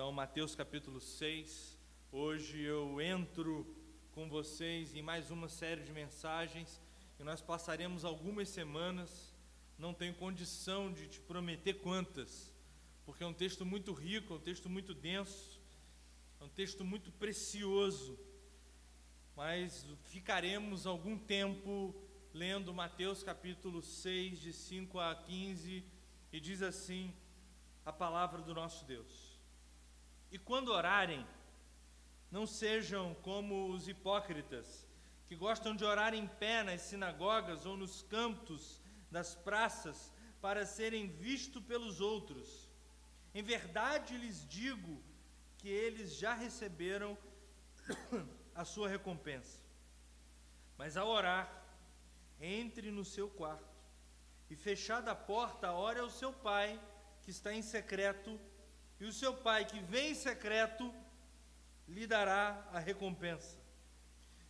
Então, Mateus capítulo 6. Hoje eu entro com vocês em mais uma série de mensagens e nós passaremos algumas semanas. Não tenho condição de te prometer quantas, porque é um texto muito rico, é um texto muito denso, é um texto muito precioso. Mas ficaremos algum tempo lendo Mateus capítulo 6, de 5 a 15, e diz assim a palavra do nosso Deus. E quando orarem, não sejam como os hipócritas, que gostam de orar em pé nas sinagogas ou nos campos das praças para serem vistos pelos outros. Em verdade lhes digo que eles já receberam a sua recompensa. Mas ao orar, entre no seu quarto e, fechada a porta, ore ao seu pai que está em secreto, e o seu pai que vem em secreto lhe dará a recompensa.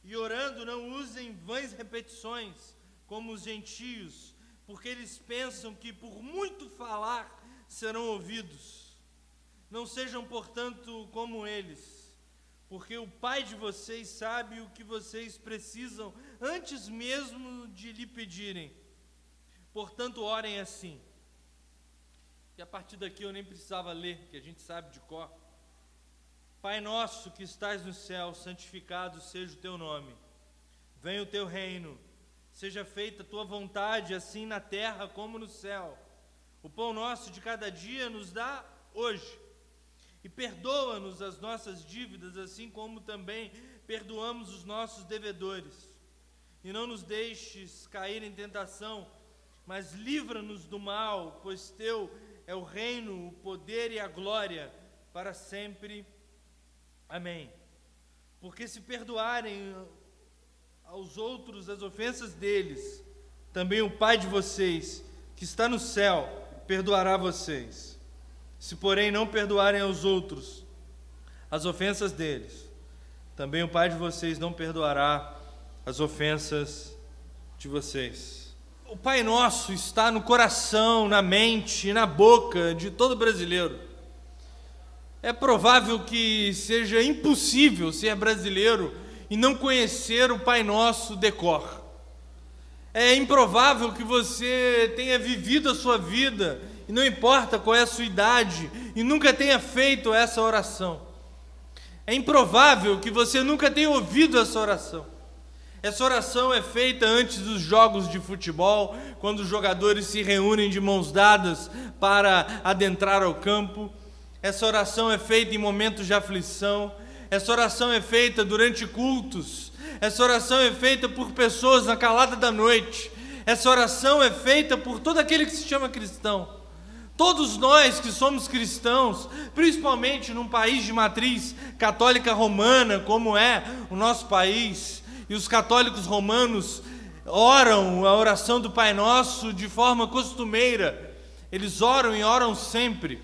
E orando, não usem vãs repetições, como os gentios, porque eles pensam que por muito falar serão ouvidos. Não sejam, portanto, como eles, porque o Pai de vocês sabe o que vocês precisam antes mesmo de lhe pedirem. Portanto, orem assim. E a partir daqui eu nem precisava ler, que a gente sabe de cor. Pai nosso que estás no céu, santificado seja o teu nome. Venha o teu reino. Seja feita a tua vontade, assim na terra como no céu. O pão nosso de cada dia nos dá hoje. E perdoa-nos as nossas dívidas, assim como também perdoamos os nossos devedores. E não nos deixes cair em tentação, mas livra-nos do mal, pois teu é o reino, o poder e a glória para sempre. Amém. Porque se perdoarem aos outros as ofensas deles, também o Pai de vocês, que está no céu, perdoará vocês. Se, porém, não perdoarem aos outros as ofensas deles, também o Pai de vocês não perdoará as ofensas de vocês. O Pai Nosso está no coração, na mente, na boca de todo brasileiro. É provável que seja impossível ser brasileiro e não conhecer o Pai Nosso decor. É improvável que você tenha vivido a sua vida, e não importa qual é a sua idade, e nunca tenha feito essa oração. É improvável que você nunca tenha ouvido essa oração. Essa oração é feita antes dos jogos de futebol, quando os jogadores se reúnem de mãos dadas para adentrar ao campo. Essa oração é feita em momentos de aflição. Essa oração é feita durante cultos. Essa oração é feita por pessoas na calada da noite. Essa oração é feita por todo aquele que se chama cristão. Todos nós que somos cristãos, principalmente num país de matriz católica romana, como é o nosso país, e os católicos romanos oram a oração do Pai Nosso de forma costumeira, eles oram e oram sempre.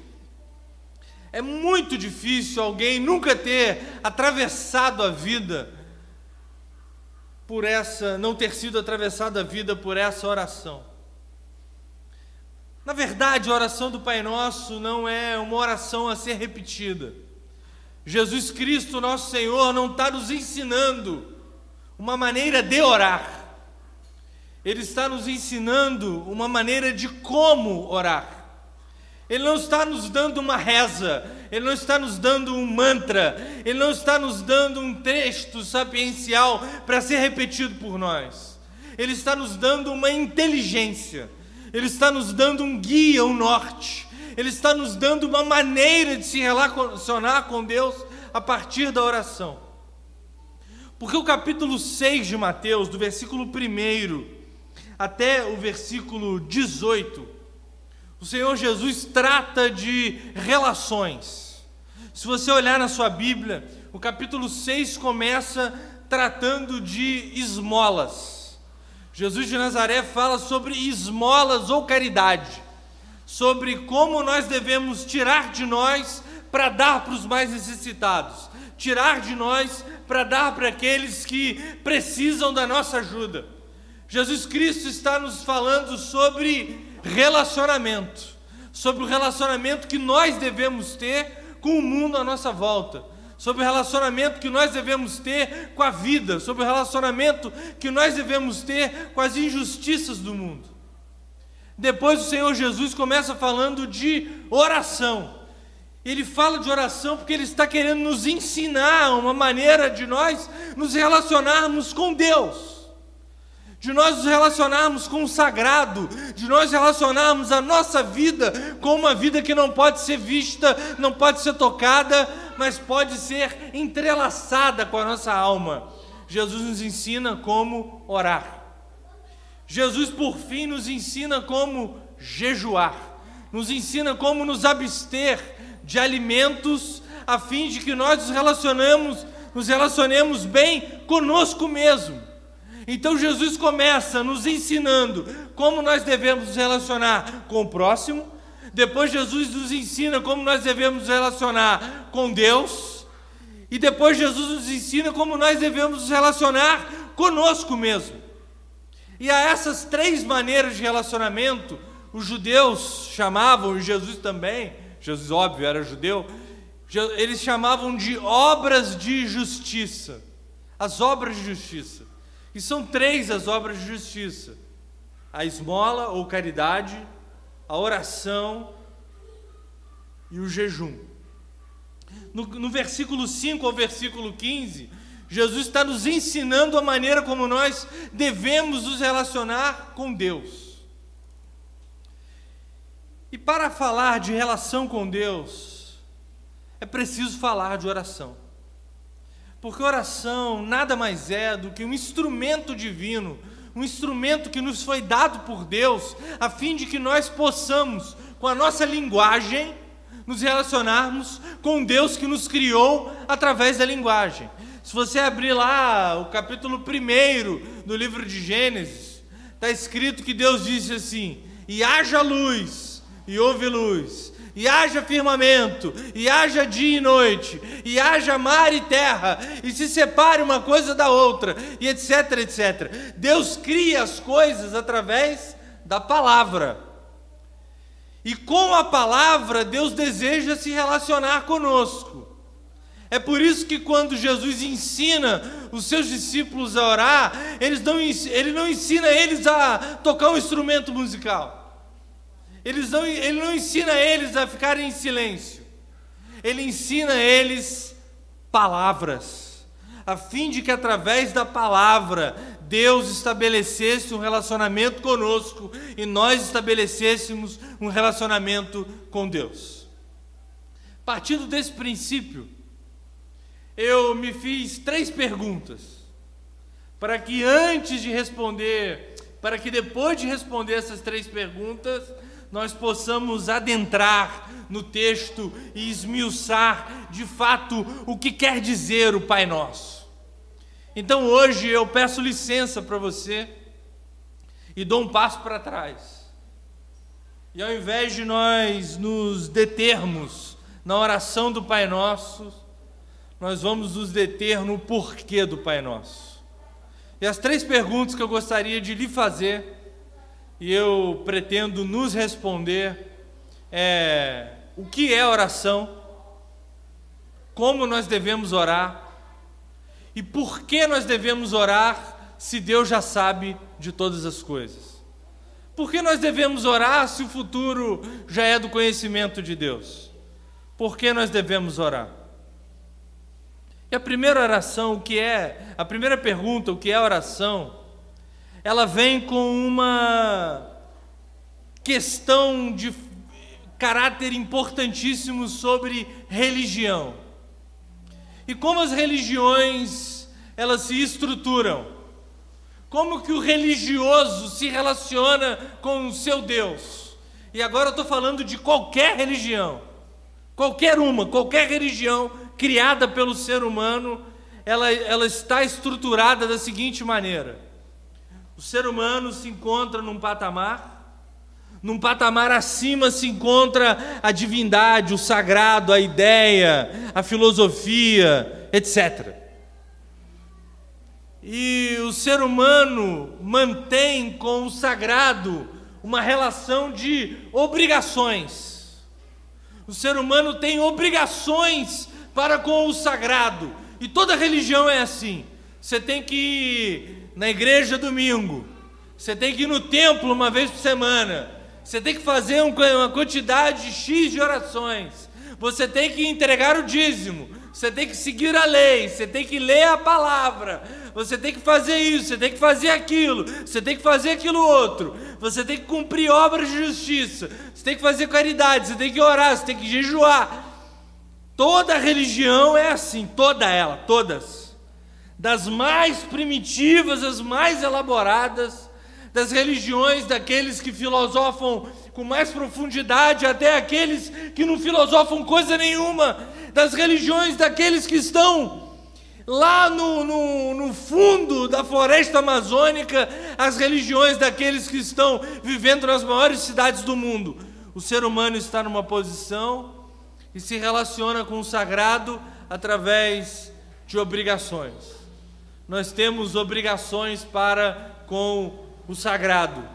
É muito difícil alguém nunca ter atravessado a vida por essa, não ter sido atravessado a vida por essa oração. Na verdade, a oração do Pai Nosso não é uma oração a ser repetida. Jesus Cristo, nosso Senhor, não está nos ensinando uma maneira de orar. Ele está nos ensinando uma maneira de como orar. Ele não está nos dando uma reza, Ele não está nos dando um mantra, Ele não está nos dando um texto sapiencial para ser repetido por nós. Ele está nos dando uma inteligência, Ele está nos dando um guia, um norte, Ele está nos dando uma maneira de se relacionar com Deus a partir da oração. Porque o capítulo 6 de Mateus, do versículo 1 até o versículo 18, o Senhor Jesus trata de relações. Se você olhar na sua Bíblia, o capítulo 6 começa tratando de esmolas. Jesus de Nazaré fala sobre esmolas ou caridade, sobre como nós devemos tirar de nós para dar para os mais necessitados, tirar de nós para dar para aqueles que precisam da nossa ajuda. Jesus Cristo está nos falando sobre relacionamento, sobre o relacionamento que nós devemos ter com o mundo à nossa volta, sobre o relacionamento que nós devemos ter com a vida, sobre o relacionamento que nós devemos ter com as injustiças do mundo. Depois o Senhor Jesus começa falando de oração. Ele fala de oração porque ele está querendo nos ensinar uma maneira de nós nos relacionarmos com Deus de nós nos relacionarmos com o sagrado, de nós relacionarmos a nossa vida com uma vida que não pode ser vista, não pode ser tocada, mas pode ser entrelaçada com a nossa alma. Jesus nos ensina como orar. Jesus, por fim, nos ensina como jejuar, nos ensina como nos abster de alimentos, a fim de que nós nos relacionemos, nos relacionemos bem conosco mesmo então Jesus começa nos ensinando como nós devemos nos relacionar com o próximo. Depois Jesus nos ensina como nós devemos nos relacionar com Deus. E depois Jesus nos ensina como nós devemos nos relacionar conosco mesmo. E a essas três maneiras de relacionamento, os judeus chamavam, e Jesus também, Jesus óbvio era judeu, eles chamavam de obras de justiça. As obras de justiça. E são três as obras de justiça: a esmola ou caridade, a oração e o jejum. No, no versículo 5 ao versículo 15, Jesus está nos ensinando a maneira como nós devemos nos relacionar com Deus. E para falar de relação com Deus, é preciso falar de oração. Porque oração nada mais é do que um instrumento divino, um instrumento que nos foi dado por Deus, a fim de que nós possamos, com a nossa linguagem, nos relacionarmos com Deus que nos criou através da linguagem. Se você abrir lá o capítulo 1 do livro de Gênesis, está escrito que Deus disse assim: E haja luz, e houve luz e haja firmamento, e haja dia e noite, e haja mar e terra, e se separe uma coisa da outra, e etc, etc. Deus cria as coisas através da palavra. E com a palavra, Deus deseja se relacionar conosco. É por isso que quando Jesus ensina os seus discípulos a orar, eles não, ele não ensina eles a tocar um instrumento musical. Eles não, ele não ensina eles a ficarem em silêncio. Ele ensina eles palavras, a fim de que através da palavra Deus estabelecesse um relacionamento conosco e nós estabelecêssemos um relacionamento com Deus. Partindo desse princípio, eu me fiz três perguntas, para que antes de responder, para que depois de responder essas três perguntas, nós possamos adentrar no texto e esmiuçar de fato o que quer dizer o Pai Nosso. Então hoje eu peço licença para você e dou um passo para trás. E ao invés de nós nos determos na oração do Pai Nosso, nós vamos nos deter no porquê do Pai Nosso. E as três perguntas que eu gostaria de lhe fazer e eu pretendo nos responder é, o que é oração, como nós devemos orar e por que nós devemos orar se Deus já sabe de todas as coisas. Por que nós devemos orar se o futuro já é do conhecimento de Deus? Por que nós devemos orar? E a primeira oração, o que é? A primeira pergunta, o que é oração? Ela vem com uma questão de caráter importantíssimo sobre religião. E como as religiões elas se estruturam? Como que o religioso se relaciona com o seu Deus? E agora eu estou falando de qualquer religião, qualquer uma, qualquer religião criada pelo ser humano, ela, ela está estruturada da seguinte maneira: o ser humano se encontra num patamar, num patamar acima se encontra a divindade, o sagrado, a ideia, a filosofia, etc. E o ser humano mantém com o sagrado uma relação de obrigações. O ser humano tem obrigações para com o sagrado. E toda religião é assim. Você tem que ir na igreja domingo. Você tem que ir no templo uma vez por semana. Você tem que fazer uma quantidade X de orações. Você tem que entregar o dízimo. Você tem que seguir a lei. Você tem que ler a palavra. Você tem que fazer isso. Você tem que fazer aquilo. Você tem que fazer aquilo outro. Você tem que cumprir obras de justiça. Você tem que fazer caridade. Você tem que orar. Você tem que jejuar. Toda religião é assim. Toda ela. Todas. Das mais primitivas, as mais elaboradas das religiões daqueles que filosofam com mais profundidade, até aqueles que não filosofam coisa nenhuma, das religiões daqueles que estão lá no, no, no, fundo da floresta amazônica, as religiões daqueles que estão vivendo nas maiores cidades do mundo. O ser humano está numa posição e se relaciona com o sagrado através de obrigações. Nós temos obrigações para com o sagrado.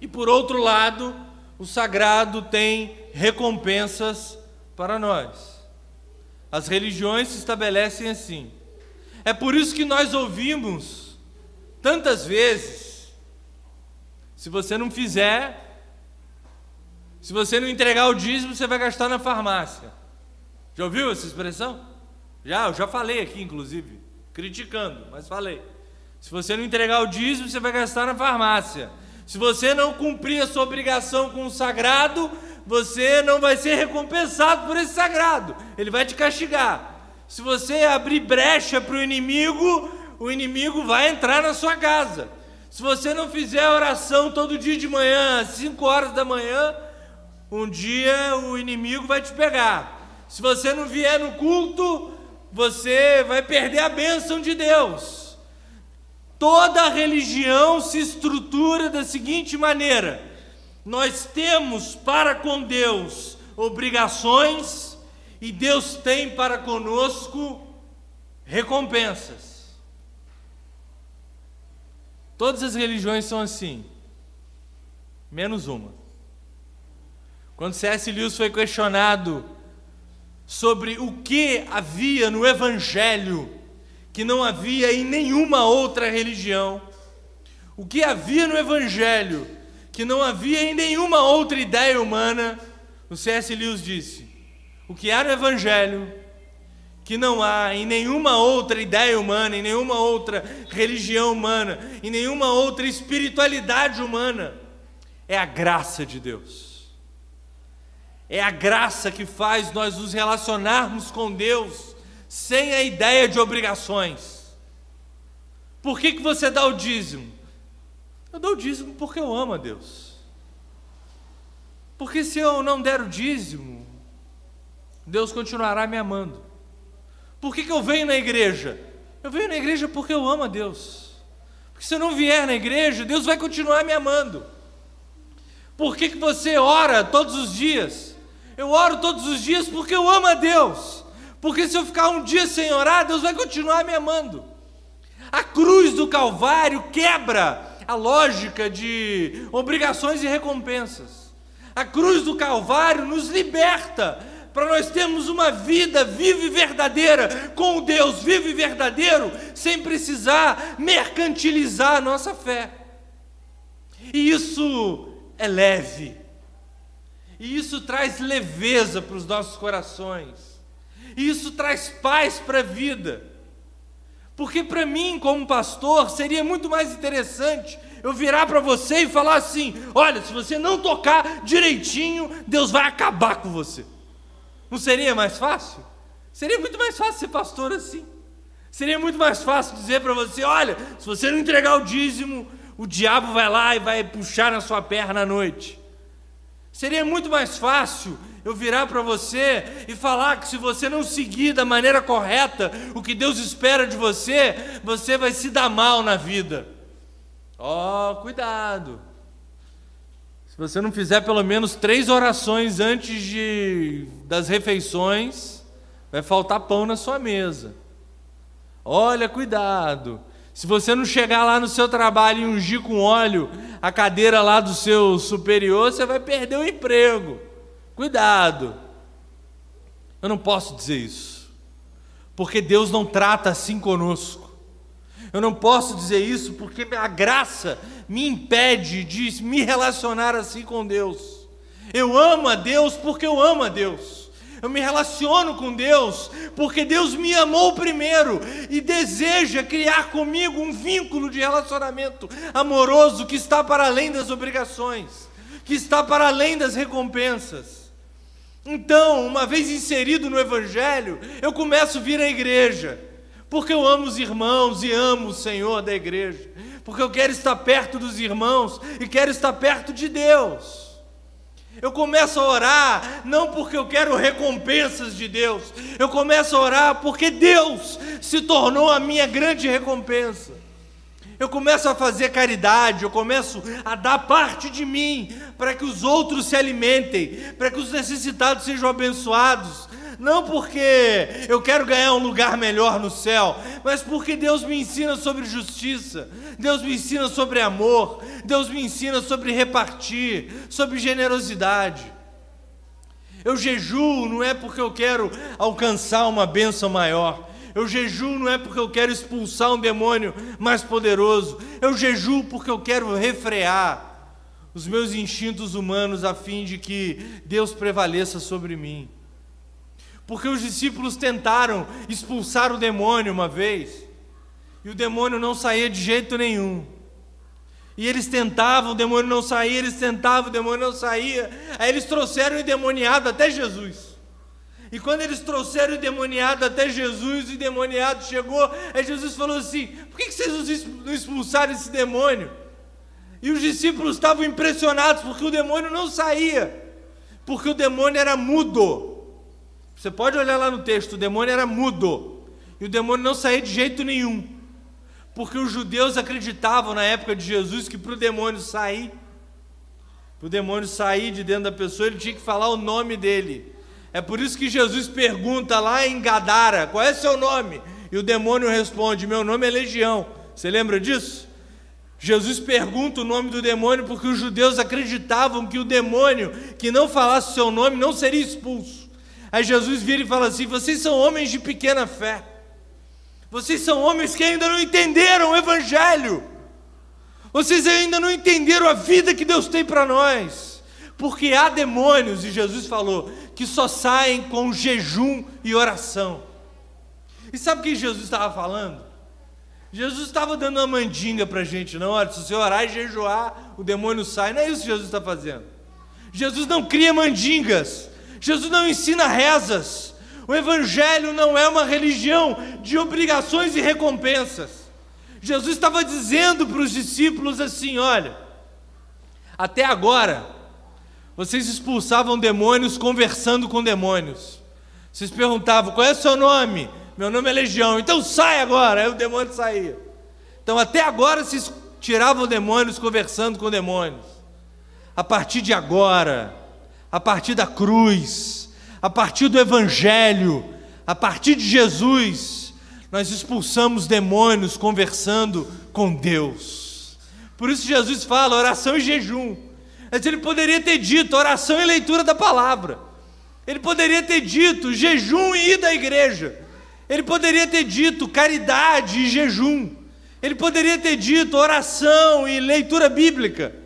E por outro lado, o sagrado tem recompensas para nós. As religiões se estabelecem assim. É por isso que nós ouvimos tantas vezes: se você não fizer, se você não entregar o dízimo, você vai gastar na farmácia. Já ouviu essa expressão? Já, eu já falei aqui, inclusive, criticando, mas falei. Se você não entregar o dízimo, você vai gastar na farmácia. Se você não cumprir a sua obrigação com o sagrado, você não vai ser recompensado por esse sagrado. Ele vai te castigar. Se você abrir brecha para o inimigo, o inimigo vai entrar na sua casa. Se você não fizer oração todo dia de manhã, às 5 horas da manhã, um dia o inimigo vai te pegar. Se você não vier no culto, você vai perder a bênção de Deus. Toda religião se estrutura da seguinte maneira: nós temos para com Deus obrigações e Deus tem para conosco recompensas. Todas as religiões são assim, menos uma. Quando C.S. Lewis foi questionado sobre o que havia no Evangelho que não havia em nenhuma outra religião. O que havia no Evangelho, que não havia em nenhuma outra ideia humana, o C.S. Lewis disse: o que há no Evangelho, que não há em nenhuma outra ideia humana, em nenhuma outra religião humana, em nenhuma outra espiritualidade humana, é a graça de Deus. É a graça que faz nós nos relacionarmos com Deus sem a ideia de obrigações. Por que, que você dá o dízimo? Eu dou o dízimo porque eu amo a Deus. Porque se eu não der o dízimo, Deus continuará me amando. Por que, que eu venho na igreja? Eu venho na igreja porque eu amo a Deus. Porque se eu não vier na igreja, Deus vai continuar me amando. Por que, que você ora todos os dias? Eu oro todos os dias porque eu amo a Deus. Porque se eu ficar um dia sem orar, Deus vai continuar me amando. A cruz do Calvário quebra a lógica de obrigações e recompensas. A cruz do Calvário nos liberta para nós termos uma vida viva e verdadeira com o Deus vivo e verdadeiro, sem precisar mercantilizar a nossa fé. E isso é leve. E isso traz leveza para os nossos corações. E isso traz paz para a vida. Porque para mim, como pastor, seria muito mais interessante eu virar para você e falar assim: olha, se você não tocar direitinho, Deus vai acabar com você. Não seria mais fácil? Seria muito mais fácil ser pastor assim. Seria muito mais fácil dizer para você: olha, se você não entregar o dízimo, o diabo vai lá e vai puxar na sua perna à noite. Seria muito mais fácil eu virar para você e falar que se você não seguir da maneira correta o que Deus espera de você, você vai se dar mal na vida. Ó, oh, cuidado. Se você não fizer pelo menos três orações antes de, das refeições, vai faltar pão na sua mesa. Olha, cuidado. Se você não chegar lá no seu trabalho e ungir com óleo a cadeira lá do seu superior, você vai perder o emprego. Cuidado. Eu não posso dizer isso, porque Deus não trata assim conosco. Eu não posso dizer isso porque a graça me impede de me relacionar assim com Deus. Eu amo a Deus porque eu amo a Deus. Eu me relaciono com Deus porque Deus me amou primeiro e deseja criar comigo um vínculo de relacionamento amoroso que está para além das obrigações, que está para além das recompensas. Então, uma vez inserido no Evangelho, eu começo a vir à igreja, porque eu amo os irmãos e amo o Senhor da igreja, porque eu quero estar perto dos irmãos e quero estar perto de Deus. Eu começo a orar não porque eu quero recompensas de Deus, eu começo a orar porque Deus se tornou a minha grande recompensa. Eu começo a fazer caridade, eu começo a dar parte de mim para que os outros se alimentem, para que os necessitados sejam abençoados, não porque eu quero ganhar um lugar melhor no céu, mas porque Deus me ensina sobre justiça, Deus me ensina sobre amor, Deus me ensina sobre repartir, sobre generosidade. Eu jejuo não é porque eu quero alcançar uma bênção maior. Eu jejuo não é porque eu quero expulsar um demônio mais poderoso. Eu jejuo porque eu quero refrear os meus instintos humanos a fim de que Deus prevaleça sobre mim. Porque os discípulos tentaram expulsar o demônio uma vez, e o demônio não saía de jeito nenhum. E eles tentavam, o demônio não saía, eles tentavam, o demônio não saía. Aí eles trouxeram o endemoniado até Jesus. E quando eles trouxeram o endemoniado até Jesus, o endemoniado chegou, aí Jesus falou assim: por que vocês não expulsaram esse demônio? E os discípulos estavam impressionados porque o demônio não saía, porque o demônio era mudo. Você pode olhar lá no texto, o demônio era mudo. E o demônio não saía de jeito nenhum. Porque os judeus acreditavam na época de Jesus que para o demônio sair, para o demônio sair de dentro da pessoa, ele tinha que falar o nome dele. É por isso que Jesus pergunta lá em Gadara: qual é seu nome? E o demônio responde: meu nome é Legião. Você lembra disso? Jesus pergunta o nome do demônio porque os judeus acreditavam que o demônio que não falasse o seu nome não seria expulso. Aí Jesus vira e fala assim: vocês são homens de pequena fé. Vocês são homens que ainda não entenderam o Evangelho. Vocês ainda não entenderam a vida que Deus tem para nós. Porque há demônios, e Jesus falou, que só saem com jejum e oração. E sabe o que Jesus estava falando? Jesus estava dando uma mandinga para a gente, não. Olha, se você orar e jejuar, o demônio sai. Não é isso que Jesus está fazendo. Jesus não cria mandingas. Jesus não ensina rezas. O Evangelho não é uma religião de obrigações e recompensas. Jesus estava dizendo para os discípulos assim: olha, até agora, vocês expulsavam demônios conversando com demônios. Vocês perguntavam: qual é o seu nome? Meu nome é Legião, então sai agora. Aí o demônio saía. Então, até agora, vocês tiravam demônios conversando com demônios. A partir de agora, a partir da cruz, a partir do Evangelho, a partir de Jesus, nós expulsamos demônios conversando com Deus. Por isso Jesus fala oração e jejum. Mas ele poderia ter dito oração e leitura da palavra. Ele poderia ter dito jejum e ir da igreja. Ele poderia ter dito caridade e jejum. Ele poderia ter dito oração e leitura bíblica.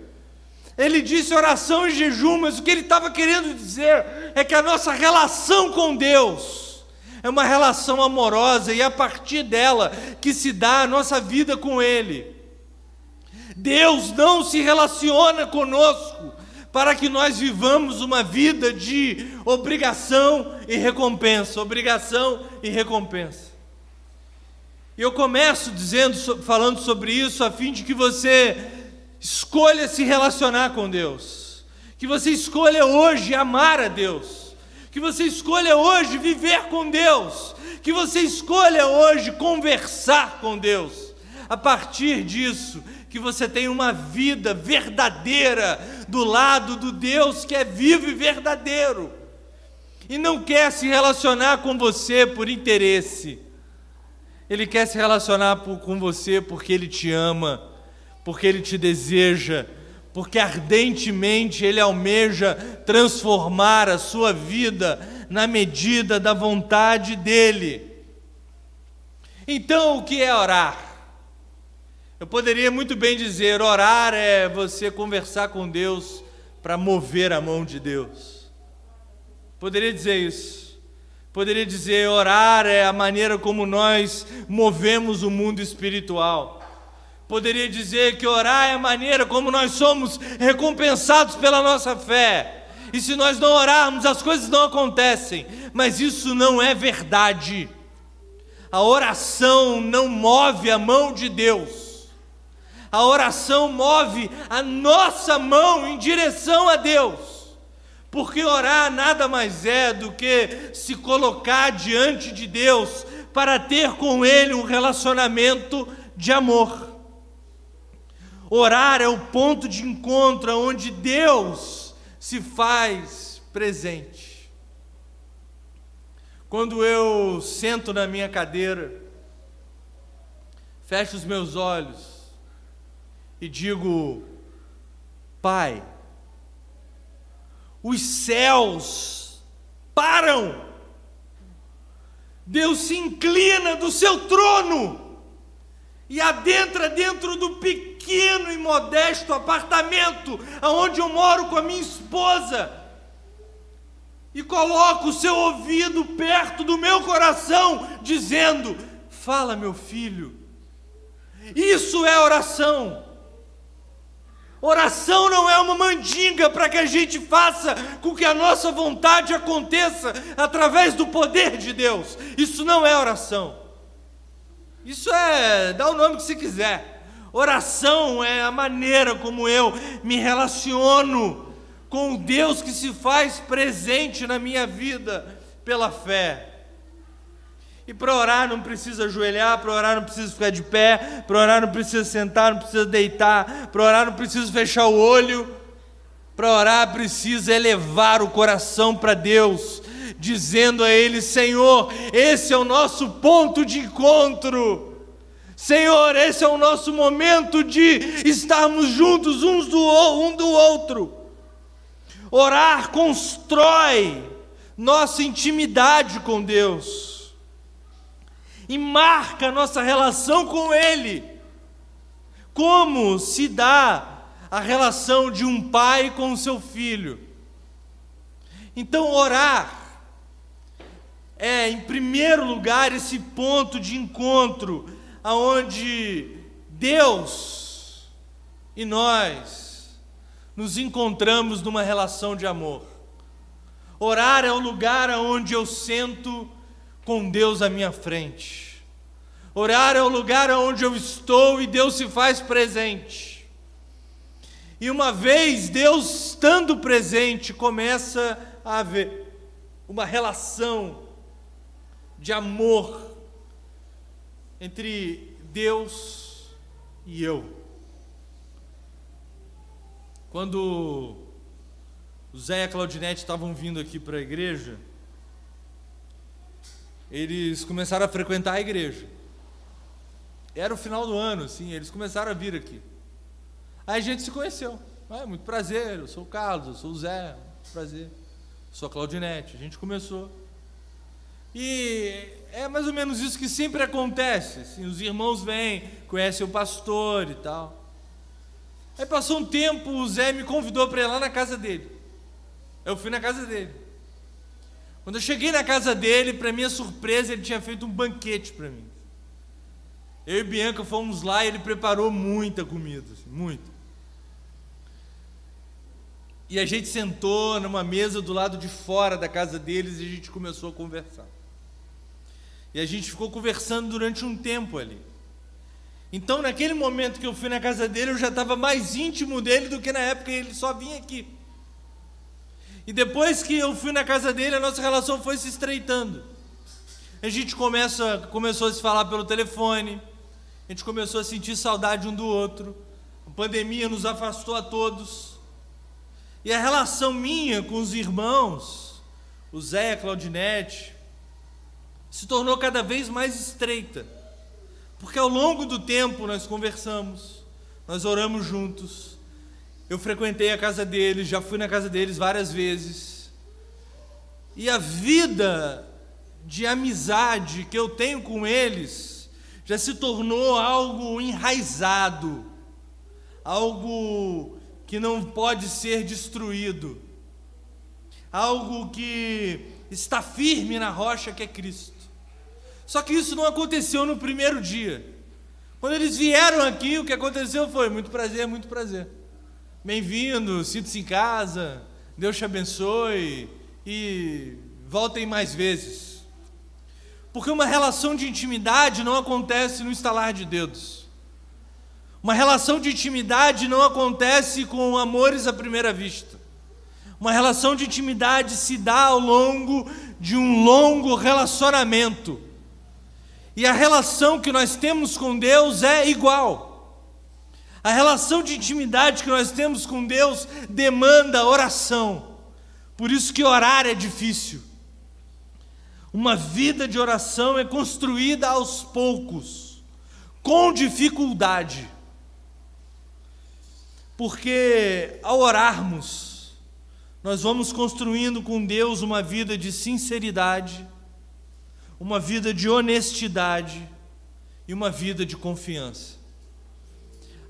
Ele disse oração e jejum, mas o que ele estava querendo dizer é que a nossa relação com Deus é uma relação amorosa e é a partir dela que se dá a nossa vida com Ele. Deus não se relaciona conosco para que nós vivamos uma vida de obrigação e recompensa, obrigação e recompensa. E eu começo dizendo, falando sobre isso, a fim de que você Escolha se relacionar com Deus. Que você escolha hoje amar a Deus. Que você escolha hoje viver com Deus. Que você escolha hoje conversar com Deus. A partir disso, que você tenha uma vida verdadeira do lado do Deus que é vivo e verdadeiro. E não quer se relacionar com você por interesse. Ele quer se relacionar com você porque ele te ama porque Ele te deseja, porque ardentemente Ele almeja transformar a sua vida na medida da vontade dEle. Então, o que é orar? Eu poderia muito bem dizer: orar é você conversar com Deus para mover a mão de Deus. Poderia dizer isso. Poderia dizer: orar é a maneira como nós movemos o mundo espiritual. Poderia dizer que orar é a maneira como nós somos recompensados pela nossa fé. E se nós não orarmos, as coisas não acontecem. Mas isso não é verdade. A oração não move a mão de Deus. A oração move a nossa mão em direção a Deus. Porque orar nada mais é do que se colocar diante de Deus para ter com Ele um relacionamento de amor. Orar é o ponto de encontro onde Deus se faz presente. Quando eu sento na minha cadeira, fecho os meus olhos e digo: Pai, os céus param, Deus se inclina do seu trono e adentra dentro do pequeno modesto apartamento aonde eu moro com a minha esposa e coloca o seu ouvido perto do meu coração, dizendo: Fala, meu filho. Isso é oração. Oração não é uma mandinga para que a gente faça com que a nossa vontade aconteça através do poder de Deus. Isso não é oração. Isso é, dá o nome que você quiser. Oração é a maneira como eu me relaciono com o Deus que se faz presente na minha vida pela fé. E para orar não precisa ajoelhar, para orar não precisa ficar de pé, para orar não precisa sentar, não precisa deitar, para orar não precisa fechar o olho. Para orar precisa elevar o coração para Deus, dizendo a Ele: Senhor, esse é o nosso ponto de encontro. Senhor, esse é o nosso momento de estarmos juntos uns do, um do outro. Orar constrói nossa intimidade com Deus e marca nossa relação com Ele. Como se dá a relação de um pai com o seu filho? Então, orar é, em primeiro lugar, esse ponto de encontro, aonde Deus e nós nos encontramos numa relação de amor. Orar é o lugar onde eu sento com Deus à minha frente. Orar é o lugar onde eu estou e Deus se faz presente. E uma vez Deus estando presente, começa a haver uma relação de amor entre Deus e eu. Quando o Zé e a Claudinete estavam vindo aqui para a igreja, eles começaram a frequentar a igreja. Era o final do ano, assim, eles começaram a vir aqui. Aí a gente se conheceu. Ah, muito prazer, eu sou o Carlos, eu sou o Zé, prazer. Eu sou a Claudinete. A gente começou. E é mais ou menos isso que sempre acontece. Assim, os irmãos vêm, conhecem o pastor e tal. Aí passou um tempo, o Zé me convidou para ir lá na casa dele. Eu fui na casa dele. Quando eu cheguei na casa dele, para minha surpresa, ele tinha feito um banquete para mim. Eu e Bianca fomos lá e ele preparou muita comida, assim, muito. E a gente sentou numa mesa do lado de fora da casa deles e a gente começou a conversar. E a gente ficou conversando durante um tempo ali. Então, naquele momento que eu fui na casa dele, eu já estava mais íntimo dele do que na época que ele só vinha aqui. E depois que eu fui na casa dele, a nossa relação foi se estreitando. A gente começa, começou a se falar pelo telefone, a gente começou a sentir saudade um do outro. A pandemia nos afastou a todos. E a relação minha com os irmãos, o Zé a Claudinete, se tornou cada vez mais estreita, porque ao longo do tempo nós conversamos, nós oramos juntos. Eu frequentei a casa deles, já fui na casa deles várias vezes. e a vida de amizade que eu tenho com eles já se tornou algo enraizado, algo que não pode ser destruído, algo que está firme na rocha que é Cristo. Só que isso não aconteceu no primeiro dia. Quando eles vieram aqui, o que aconteceu foi: muito prazer, muito prazer. Bem-vindo, sinta-se em casa, Deus te abençoe e voltem mais vezes. Porque uma relação de intimidade não acontece no estalar de dedos. Uma relação de intimidade não acontece com amores à primeira vista. Uma relação de intimidade se dá ao longo de um longo relacionamento. E a relação que nós temos com Deus é igual. A relação de intimidade que nós temos com Deus demanda oração. Por isso que orar é difícil. Uma vida de oração é construída aos poucos, com dificuldade. Porque ao orarmos, nós vamos construindo com Deus uma vida de sinceridade, uma vida de honestidade e uma vida de confiança.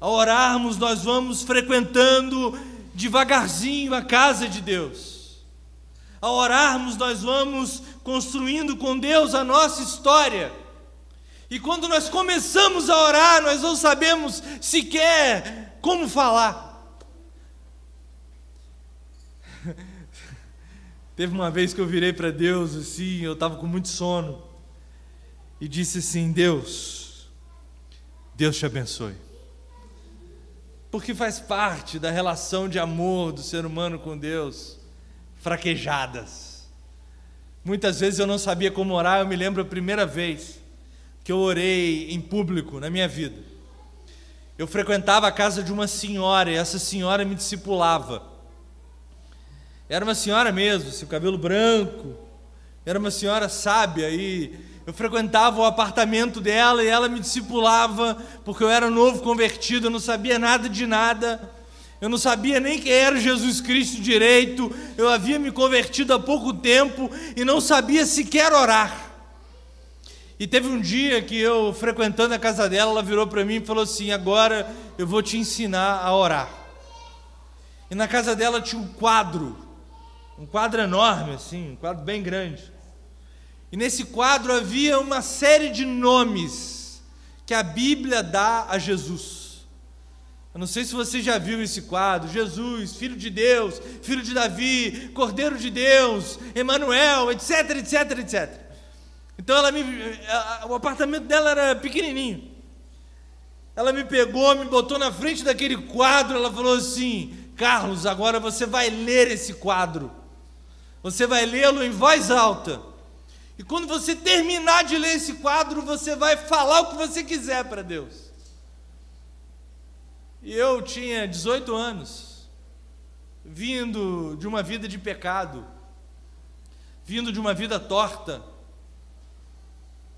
Ao orarmos, nós vamos frequentando devagarzinho a casa de Deus. Ao orarmos, nós vamos construindo com Deus a nossa história. E quando nós começamos a orar, nós não sabemos sequer como falar. Teve uma vez que eu virei para Deus assim, eu estava com muito sono, e disse assim: Deus, Deus te abençoe porque faz parte da relação de amor do ser humano com Deus, fraquejadas. Muitas vezes eu não sabia como orar, eu me lembro a primeira vez que eu orei em público na minha vida. Eu frequentava a casa de uma senhora e essa senhora me discipulava. Era uma senhora mesmo, seu cabelo branco, era uma senhora sábia e eu frequentava o apartamento dela e ela me discipulava, porque eu era novo convertido, eu não sabia nada de nada. Eu não sabia nem quem era Jesus Cristo direito. Eu havia me convertido há pouco tempo e não sabia sequer orar. E teve um dia que eu, frequentando a casa dela, ela virou para mim e falou assim: Agora eu vou te ensinar a orar. E na casa dela tinha um quadro, um quadro enorme, assim, um quadro bem grande. E nesse quadro havia uma série de nomes que a Bíblia dá a Jesus. Eu não sei se você já viu esse quadro: Jesus, Filho de Deus, Filho de Davi, Cordeiro de Deus, Emanuel, etc, etc, etc. Então ela me, o apartamento dela era pequenininho. Ela me pegou, me botou na frente daquele quadro, ela falou assim: Carlos, agora você vai ler esse quadro. Você vai lê-lo em voz alta. E quando você terminar de ler esse quadro, você vai falar o que você quiser para Deus. E eu tinha 18 anos, vindo de uma vida de pecado, vindo de uma vida torta,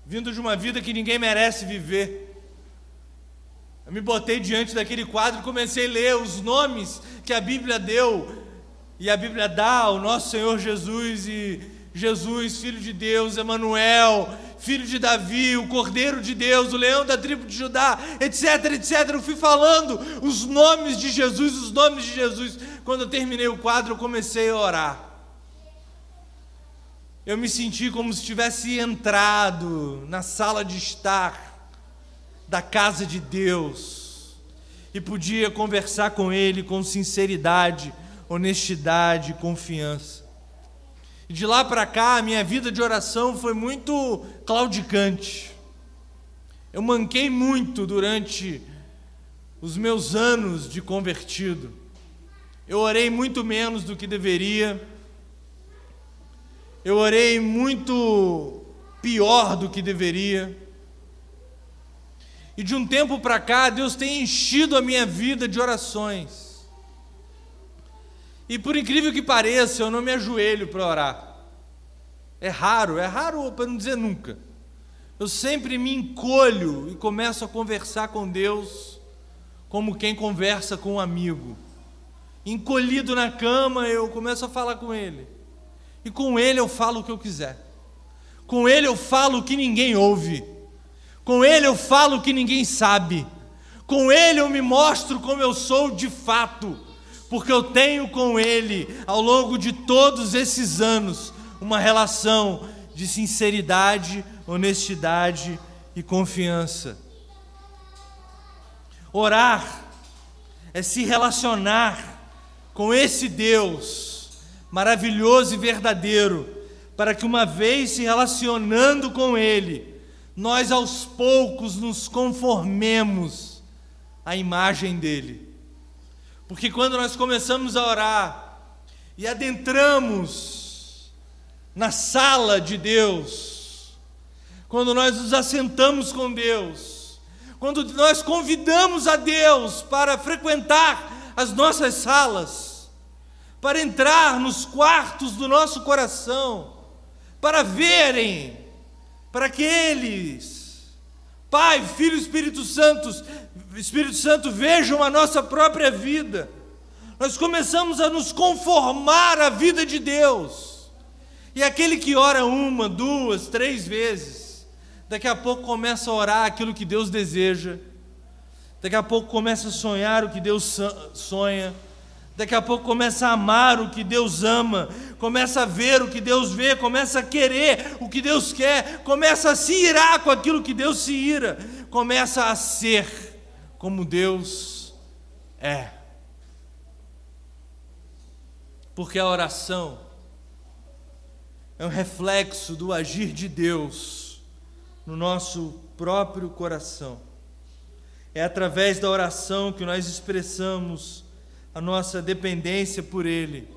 vindo de uma vida que ninguém merece viver. Eu me botei diante daquele quadro e comecei a ler os nomes que a Bíblia deu, e a Bíblia dá ao nosso Senhor Jesus, e Jesus, filho de Deus, Emanuel, filho de Davi, o Cordeiro de Deus, o leão da tribo de Judá, etc, etc. Eu fui falando os nomes de Jesus, os nomes de Jesus. Quando eu terminei o quadro, eu comecei a orar. Eu me senti como se tivesse entrado na sala de estar da casa de Deus e podia conversar com Ele com sinceridade, honestidade confiança. E de lá para cá, a minha vida de oração foi muito claudicante. Eu manquei muito durante os meus anos de convertido. Eu orei muito menos do que deveria. Eu orei muito pior do que deveria. E de um tempo para cá, Deus tem enchido a minha vida de orações. E por incrível que pareça, eu não me ajoelho para orar. É raro, é raro para não dizer nunca. Eu sempre me encolho e começo a conversar com Deus como quem conversa com um amigo. Encolhido na cama, eu começo a falar com Ele. E com Ele eu falo o que eu quiser. Com Ele eu falo o que ninguém ouve. Com Ele eu falo o que ninguém sabe. Com Ele eu me mostro como eu sou de fato. Porque eu tenho com Ele, ao longo de todos esses anos, uma relação de sinceridade, honestidade e confiança. Orar é se relacionar com esse Deus maravilhoso e verdadeiro, para que uma vez se relacionando com Ele, nós aos poucos nos conformemos à imagem dele. Porque quando nós começamos a orar e adentramos na sala de Deus, quando nós nos assentamos com Deus, quando nós convidamos a Deus para frequentar as nossas salas, para entrar nos quartos do nosso coração, para verem, para que eles, Pai, Filho e Espírito Santo, Espírito Santo vejam a nossa própria vida. Nós começamos a nos conformar à vida de Deus. E aquele que ora uma, duas, três vezes, daqui a pouco começa a orar aquilo que Deus deseja Daqui a pouco começa a sonhar o que Deus sonha. Daqui a pouco começa a amar o que Deus ama, começa a ver o que Deus vê, começa a querer o que Deus quer, começa a se irar com aquilo que Deus se ira, começa a ser como Deus é. Porque a oração é um reflexo do agir de Deus no nosso próprio coração. É através da oração que nós expressamos a nossa dependência por Ele.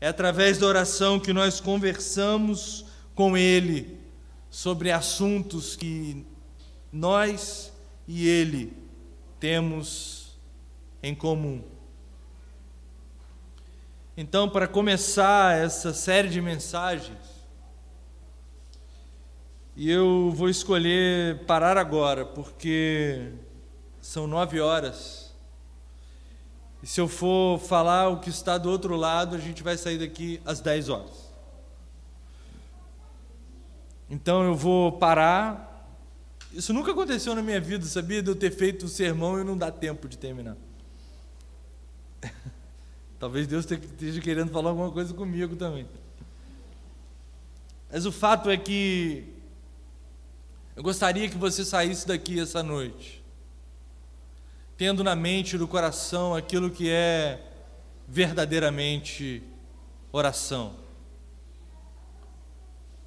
É através da oração que nós conversamos com Ele sobre assuntos que nós e Ele temos em comum. Então, para começar essa série de mensagens, e eu vou escolher parar agora, porque são nove horas. E se eu for falar o que está do outro lado, a gente vai sair daqui às dez horas. Então eu vou parar. Isso nunca aconteceu na minha vida, sabia? De eu ter feito o sermão e não dar tempo de terminar. Talvez Deus esteja querendo falar alguma coisa comigo também. Mas o fato é que eu gostaria que você saísse daqui essa noite tendo na mente e no coração aquilo que é verdadeiramente oração.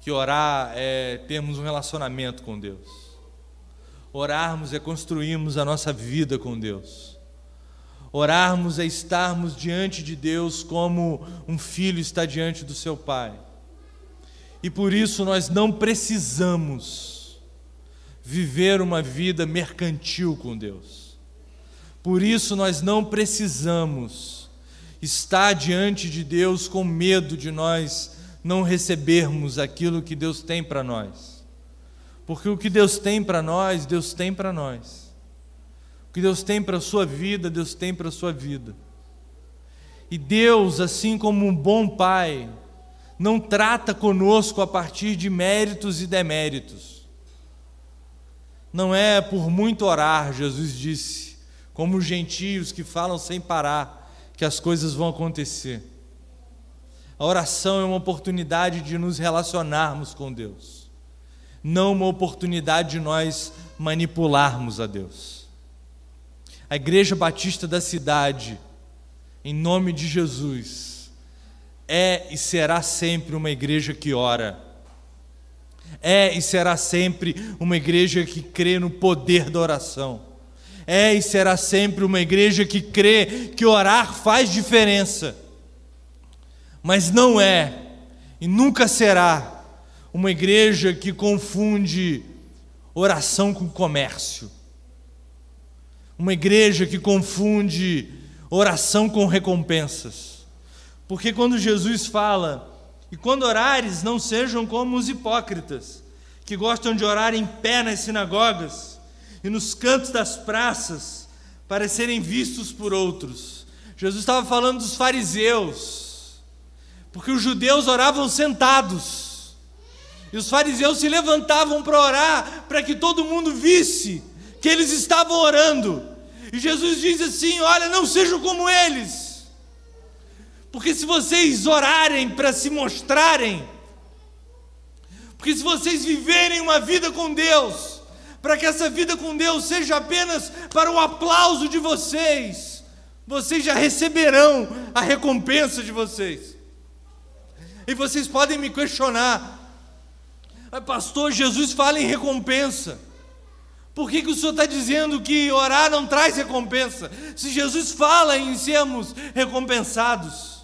Que orar é termos um relacionamento com Deus. Orarmos é construirmos a nossa vida com Deus. Orarmos é estarmos diante de Deus como um filho está diante do seu pai. E por isso nós não precisamos viver uma vida mercantil com Deus. Por isso nós não precisamos estar diante de Deus com medo de nós não recebermos aquilo que Deus tem para nós. Porque o que Deus tem para nós, Deus tem para nós. O que Deus tem para a sua vida, Deus tem para a sua vida. E Deus, assim como um bom pai, não trata conosco a partir de méritos e deméritos. Não é por muito orar, Jesus disse, como os gentios que falam sem parar que as coisas vão acontecer. A oração é uma oportunidade de nos relacionarmos com Deus, não uma oportunidade de nós manipularmos a Deus. A Igreja Batista da cidade, em nome de Jesus, é e será sempre uma igreja que ora. É e será sempre uma igreja que crê no poder da oração é e será sempre uma igreja que crê que orar faz diferença, mas não é e nunca será uma igreja que confunde oração com comércio, uma igreja que confunde oração com recompensas, porque quando Jesus fala, e quando orares, não sejam como os hipócritas, que gostam de orar em pé nas sinagogas, e nos cantos das praças para serem vistos por outros. Jesus estava falando dos fariseus, Porque os judeus oravam sentados. E os fariseus se levantavam para orar, para que todo mundo visse que eles estavam orando. E Jesus diz assim: Olha, não sejam como eles. Porque se vocês orarem para se mostrarem, porque se vocês viverem uma vida com Deus, para que essa vida com Deus seja apenas para o aplauso de vocês, vocês já receberão a recompensa de vocês. E vocês podem me questionar, pastor, Jesus fala em recompensa. Por que, que o senhor está dizendo que orar não traz recompensa? Se Jesus fala em sermos recompensados.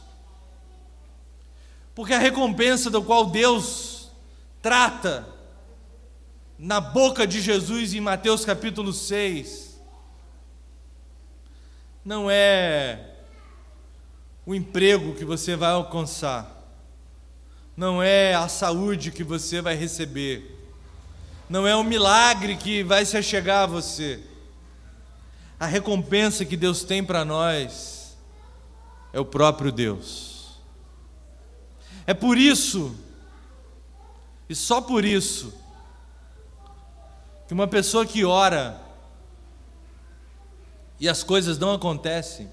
Porque a recompensa do qual Deus trata na boca de Jesus em Mateus capítulo 6 não é o emprego que você vai alcançar, não é a saúde que você vai receber não é um milagre que vai se achegar a você. A recompensa que Deus tem para nós é o próprio Deus. É por isso, e só por isso, que uma pessoa que ora e as coisas não acontecem,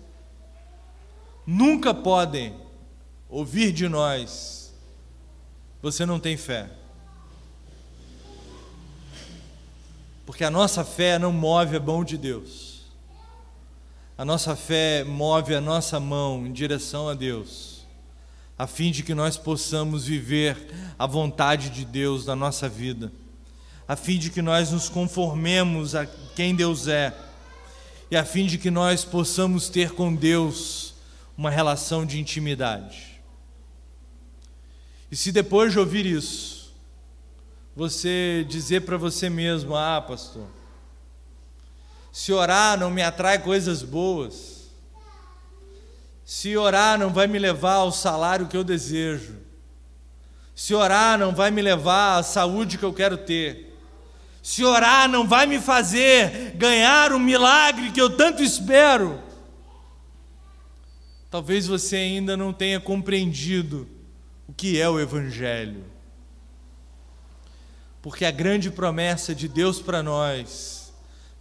nunca podem ouvir de nós: você não tem fé. Porque a nossa fé não move a mão de Deus. A nossa fé move a nossa mão em direção a Deus, a fim de que nós possamos viver a vontade de Deus na nossa vida, a fim de que nós nos conformemos a quem Deus é, e a fim de que nós possamos ter com Deus uma relação de intimidade. E se depois de ouvir isso, você dizer para você mesmo: Ah, pastor, se orar não me atrai coisas boas, se orar não vai me levar ao salário que eu desejo, se orar não vai me levar à saúde que eu quero ter, se orar não vai me fazer ganhar o milagre que eu tanto espero. Talvez você ainda não tenha compreendido o que é o Evangelho. Porque a grande promessa de Deus para nós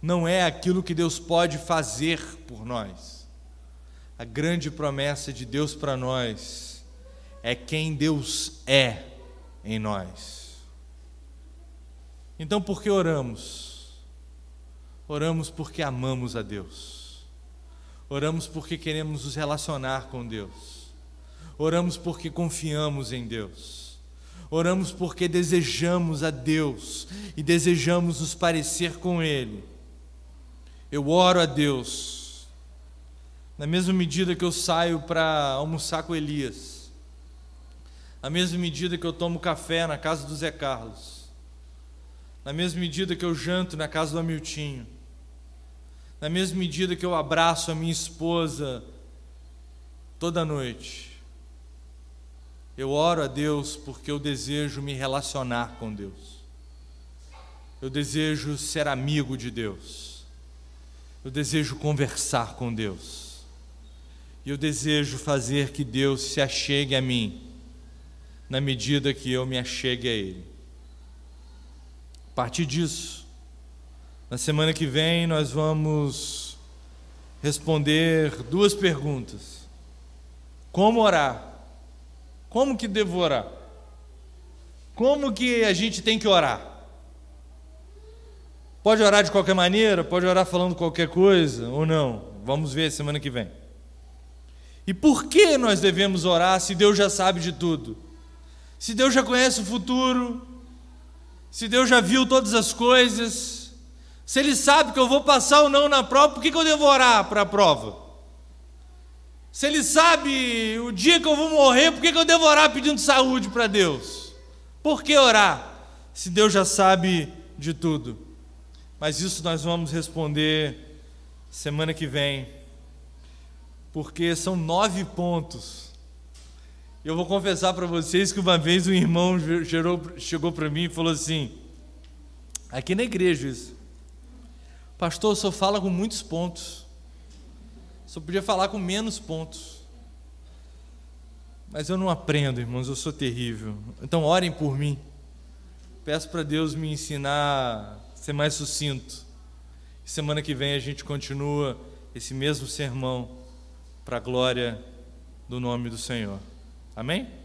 não é aquilo que Deus pode fazer por nós. A grande promessa de Deus para nós é quem Deus é em nós. Então, por que oramos? Oramos porque amamos a Deus. Oramos porque queremos nos relacionar com Deus. Oramos porque confiamos em Deus. Oramos porque desejamos a Deus e desejamos nos parecer com Ele. Eu oro a Deus, na mesma medida que eu saio para almoçar com Elias, na mesma medida que eu tomo café na casa do Zé Carlos, na mesma medida que eu janto na casa do Amiltinho, na mesma medida que eu abraço a minha esposa toda noite, eu oro a Deus porque eu desejo me relacionar com Deus. Eu desejo ser amigo de Deus. Eu desejo conversar com Deus. E eu desejo fazer que Deus se achegue a mim, na medida que eu me achegue a Ele. A partir disso, na semana que vem, nós vamos responder duas perguntas: Como orar? Como que devo orar? Como que a gente tem que orar? Pode orar de qualquer maneira? Pode orar falando qualquer coisa ou não? Vamos ver semana que vem. E por que nós devemos orar se Deus já sabe de tudo? Se Deus já conhece o futuro, se Deus já viu todas as coisas, se Ele sabe que eu vou passar ou não na prova, por que, que eu devo orar para a prova? Se Ele sabe o dia que eu vou morrer, por que, que eu devo orar pedindo saúde para Deus? Por que orar? Se Deus já sabe de tudo. Mas isso nós vamos responder semana que vem, porque são nove pontos. Eu vou confessar para vocês que uma vez um irmão gerou, chegou para mim e falou assim: aqui na igreja isso, pastor, só fala com muitos pontos. Só podia falar com menos pontos. Mas eu não aprendo, irmãos, eu sou terrível. Então orem por mim. Peço para Deus me ensinar a ser mais sucinto. Semana que vem a gente continua esse mesmo sermão para a glória do nome do Senhor. Amém?